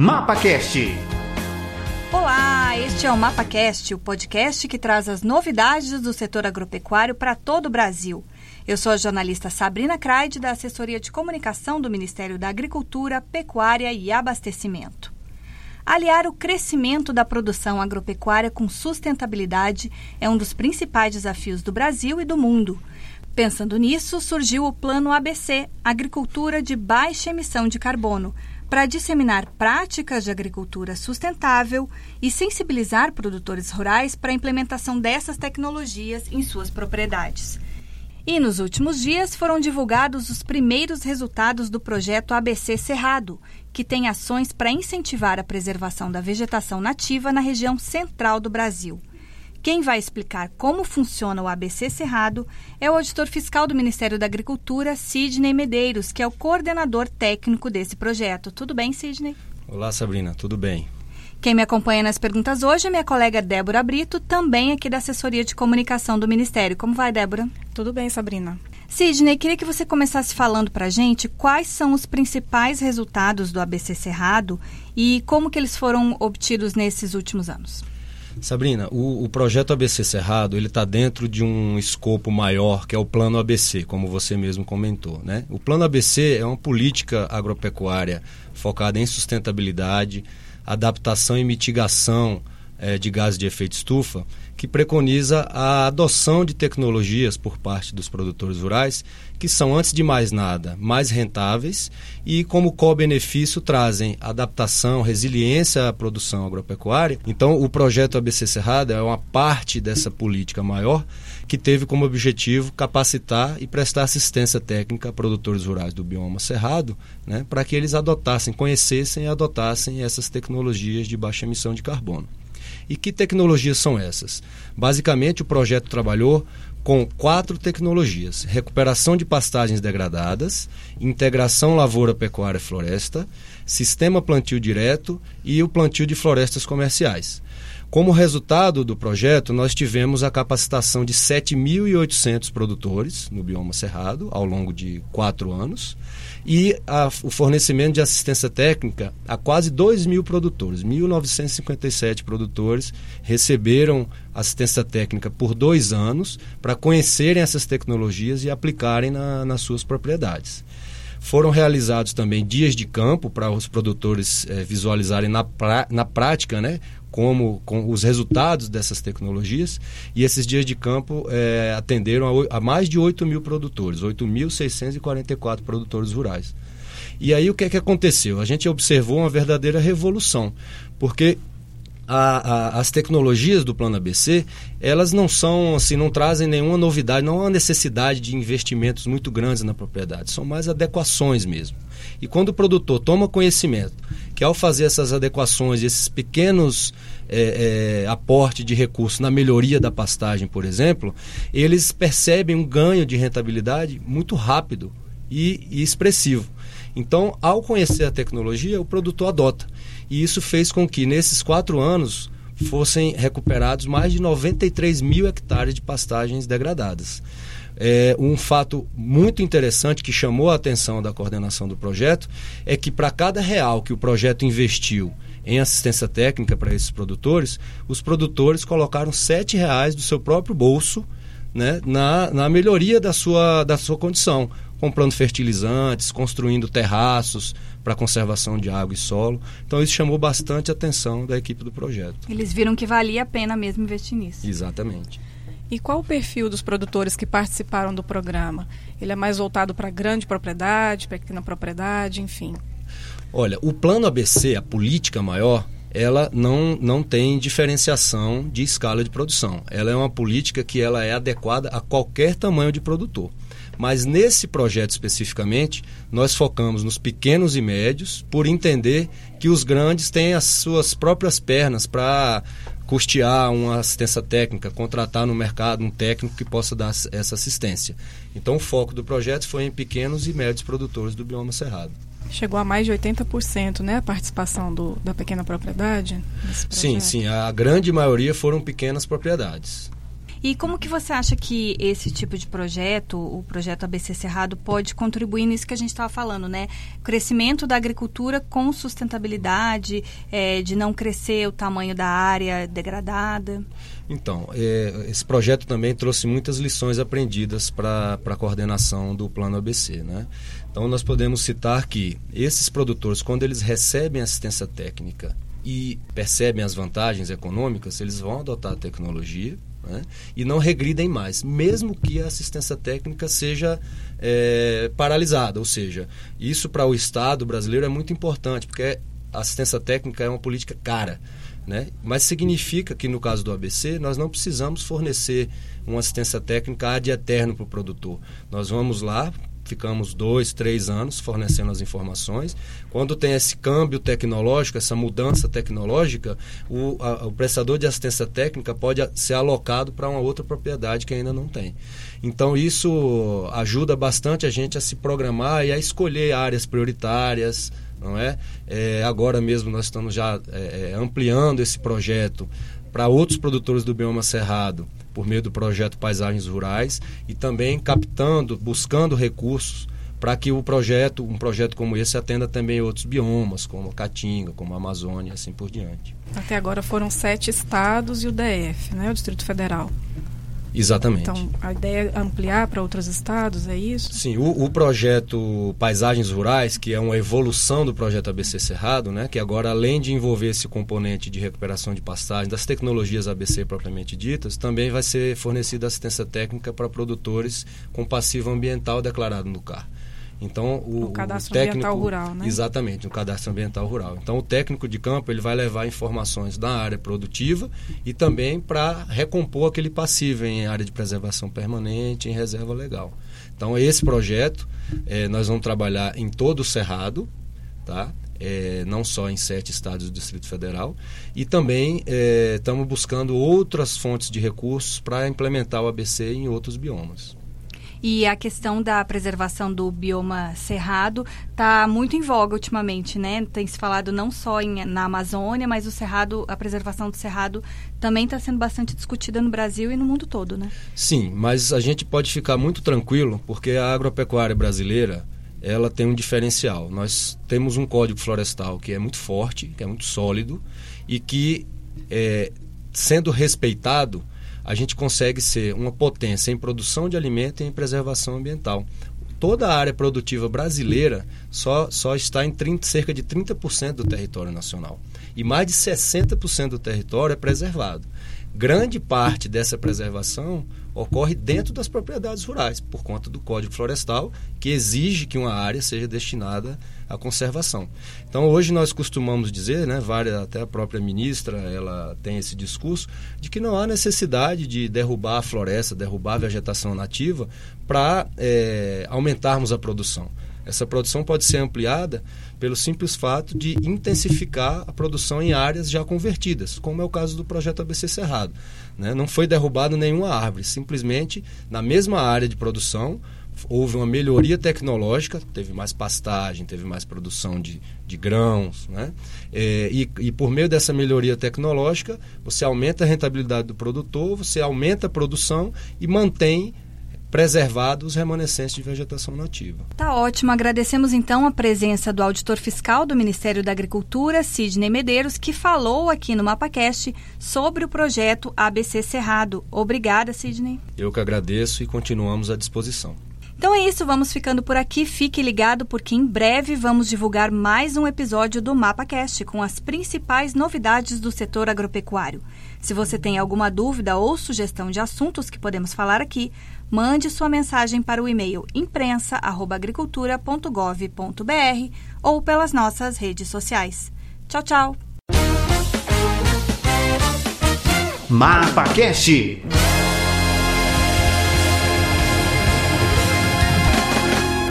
MapaCast. Olá, este é o MapaCast, o podcast que traz as novidades do setor agropecuário para todo o Brasil. Eu sou a jornalista Sabrina Craide, da Assessoria de Comunicação do Ministério da Agricultura, Pecuária e Abastecimento. Aliar o crescimento da produção agropecuária com sustentabilidade é um dos principais desafios do Brasil e do mundo. Pensando nisso, surgiu o Plano ABC Agricultura de Baixa Emissão de Carbono para disseminar práticas de agricultura sustentável e sensibilizar produtores rurais para a implementação dessas tecnologias em suas propriedades. E nos últimos dias foram divulgados os primeiros resultados do projeto ABC Cerrado, que tem ações para incentivar a preservação da vegetação nativa na região central do Brasil. Quem vai explicar como funciona o ABC Cerrado é o auditor fiscal do Ministério da Agricultura, Sidney Medeiros, que é o coordenador técnico desse projeto. Tudo bem, Sidney? Olá, Sabrina, tudo bem? Quem me acompanha nas perguntas hoje é minha colega Débora Brito, também aqui da Assessoria de Comunicação do Ministério. Como vai, Débora? Tudo bem, Sabrina. Sidney, queria que você começasse falando para a gente quais são os principais resultados do ABC Cerrado e como que eles foram obtidos nesses últimos anos. Sabrina, o, o projeto ABC Cerrado ele está dentro de um escopo maior que é o Plano ABC, como você mesmo comentou. Né? O Plano ABC é uma política agropecuária focada em sustentabilidade, adaptação e mitigação é, de gases de efeito estufa, que preconiza a adoção de tecnologias por parte dos produtores rurais que são, antes de mais nada, mais rentáveis e, como co-benefício, trazem adaptação, resiliência à produção agropecuária. Então, o projeto ABC Cerrado é uma parte dessa política maior que teve como objetivo capacitar e prestar assistência técnica a produtores rurais do bioma cerrado, né, para que eles adotassem, conhecessem e adotassem essas tecnologias de baixa emissão de carbono. E que tecnologias são essas? Basicamente, o projeto trabalhou com quatro tecnologias: recuperação de pastagens degradadas, integração lavoura, pecuária floresta, sistema plantio direto e o plantio de florestas comerciais. Como resultado do projeto, nós tivemos a capacitação de 7.800 produtores no bioma cerrado ao longo de quatro anos e a, o fornecimento de assistência técnica a quase 2 mil produtores. 1.957 produtores receberam assistência técnica por dois anos para conhecerem essas tecnologias e aplicarem na, nas suas propriedades. Foram realizados também dias de campo para os produtores eh, visualizarem na, pra, na prática né, como com os resultados dessas tecnologias e esses dias de campo é, atenderam a, a, mais de 8 mil produtores, 8.644 produtores rurais. E aí o que é que aconteceu? A gente observou uma verdadeira revolução, porque a, a, as tecnologias do plano ABC elas não são assim não trazem nenhuma novidade não há necessidade de investimentos muito grandes na propriedade são mais adequações mesmo e quando o produtor toma conhecimento que ao fazer essas adequações, esses pequenos é, é, aporte de recursos na melhoria da pastagem, por exemplo, eles percebem um ganho de rentabilidade muito rápido e, e expressivo. Então, ao conhecer a tecnologia, o produtor adota. E isso fez com que, nesses quatro anos, fossem recuperados mais de 93 mil hectares de pastagens degradadas. É, um fato muito interessante que chamou a atenção da coordenação do projeto é que para cada real que o projeto investiu em assistência técnica para esses produtores, os produtores colocaram sete reais do seu próprio bolso né, na, na melhoria da sua, da sua condição, comprando fertilizantes, construindo terraços para conservação de água e solo. Então isso chamou bastante a atenção da equipe do projeto. Eles viram que valia a pena mesmo investir nisso. Exatamente. E qual o perfil dos produtores que participaram do programa? Ele é mais voltado para grande propriedade, pequena propriedade, enfim? Olha, o plano ABC, a política maior, ela não, não tem diferenciação de escala de produção. Ela é uma política que ela é adequada a qualquer tamanho de produtor. Mas nesse projeto especificamente, nós focamos nos pequenos e médios, por entender que os grandes têm as suas próprias pernas para custear uma assistência técnica, contratar no mercado um técnico que possa dar essa assistência. Então o foco do projeto foi em pequenos e médios produtores do bioma cerrado. Chegou a mais de 80%, né, a participação do, da pequena propriedade? Sim, sim, a grande maioria foram pequenas propriedades. E como que você acha que esse tipo de projeto, o projeto ABC Cerrado, pode contribuir nisso que a gente estava falando, né? Crescimento da agricultura com sustentabilidade, é, de não crescer o tamanho da área degradada. Então, é, esse projeto também trouxe muitas lições aprendidas para a coordenação do Plano ABC, né? Então, nós podemos citar que esses produtores, quando eles recebem assistência técnica e percebem as vantagens econômicas, eles vão adotar a tecnologia né? e não regridem mais, mesmo que a assistência técnica seja é, paralisada. Ou seja, isso para o Estado brasileiro é muito importante, porque a assistência técnica é uma política cara. Né? Mas significa que no caso do ABC nós não precisamos fornecer uma assistência técnica ad eterno para o produtor. Nós vamos lá, ficamos dois, três anos fornecendo as informações. Quando tem esse câmbio tecnológico, essa mudança tecnológica, o, a, o prestador de assistência técnica pode ser alocado para uma outra propriedade que ainda não tem. Então isso ajuda bastante a gente a se programar e a escolher áreas prioritárias não é? é agora mesmo nós estamos já é, é ampliando esse projeto para outros produtores do bioma cerrado por meio do projeto Paisagens Rurais e também captando, buscando recursos para que o projeto, um projeto como esse, atenda também outros biomas, como a Caatinga, como a Amazônia, assim por diante. Até agora foram sete estados e o DF, né, o Distrito Federal. Exatamente. Então, a ideia é ampliar para outros estados, é isso? Sim, o, o, projeto Paisagens Rurais, que é uma evolução do projeto ABC Cerrado, né, que agora, além de envolver esse componente de recuperação de pastagem, das tecnologias ABC propriamente ditas, também vai ser fornecida assistência técnica para produtores com passivo ambiental declarado no CAR. Então o, o cadastro o técnico, ambiental rural, né? Exatamente, o cadastro ambiental rural. Então o técnico de campo ele vai levar informações da área produtiva e também para recompor aquele passivo em área de preservação permanente, em reserva legal. Então esse projeto é, nós vamos trabalhar em todo o cerrado, tá? É, não só em sete estados do Distrito Federal, e também estamos é, buscando outras fontes de recursos para implementar o ABC em outros biomas. E a questão da preservação do bioma cerrado está muito em voga ultimamente, né? Tem se falado não só em, na Amazônia, mas o cerrado, a preservação do cerrado também está sendo bastante discutida no Brasil e no mundo todo, né? Sim, mas a gente pode ficar muito tranquilo porque a agropecuária brasileira ela tem um diferencial. Nós temos um código florestal que é muito forte, que é muito sólido e que, é, sendo respeitado, a gente consegue ser uma potência em produção de alimento e em preservação ambiental. Toda a área produtiva brasileira só, só está em 30, cerca de 30% do território nacional. E mais de 60% do território é preservado. Grande parte dessa preservação ocorre dentro das propriedades rurais, por conta do Código Florestal, que exige que uma área seja destinada à conservação. Então, hoje nós costumamos dizer, né, várias, até a própria ministra, ela tem esse discurso, de que não há necessidade de derrubar a floresta, derrubar a vegetação nativa para é, aumentarmos a produção. Essa produção pode ser ampliada pelo simples fato de intensificar a produção em áreas já convertidas, como é o caso do projeto ABC Cerrado. Né? Não foi derrubado nenhuma árvore, simplesmente na mesma área de produção houve uma melhoria tecnológica, teve mais pastagem, teve mais produção de, de grãos, né? É, e, e por meio dessa melhoria tecnológica, você aumenta a rentabilidade do produtor, você aumenta a produção e mantém preservados os remanescentes de vegetação nativa. Tá ótimo. Agradecemos então a presença do auditor fiscal do Ministério da Agricultura, Sidney Medeiros, que falou aqui no MapaCast sobre o projeto ABC Cerrado. Obrigada, Sidney. Eu que agradeço e continuamos à disposição. Então é isso, vamos ficando por aqui. Fique ligado porque em breve vamos divulgar mais um episódio do MapaCast com as principais novidades do setor agropecuário. Se você tem alguma dúvida ou sugestão de assuntos que podemos falar aqui, mande sua mensagem para o e-mail imprensa@agricultura.gov.br ou pelas nossas redes sociais. Tchau, tchau. MapaCast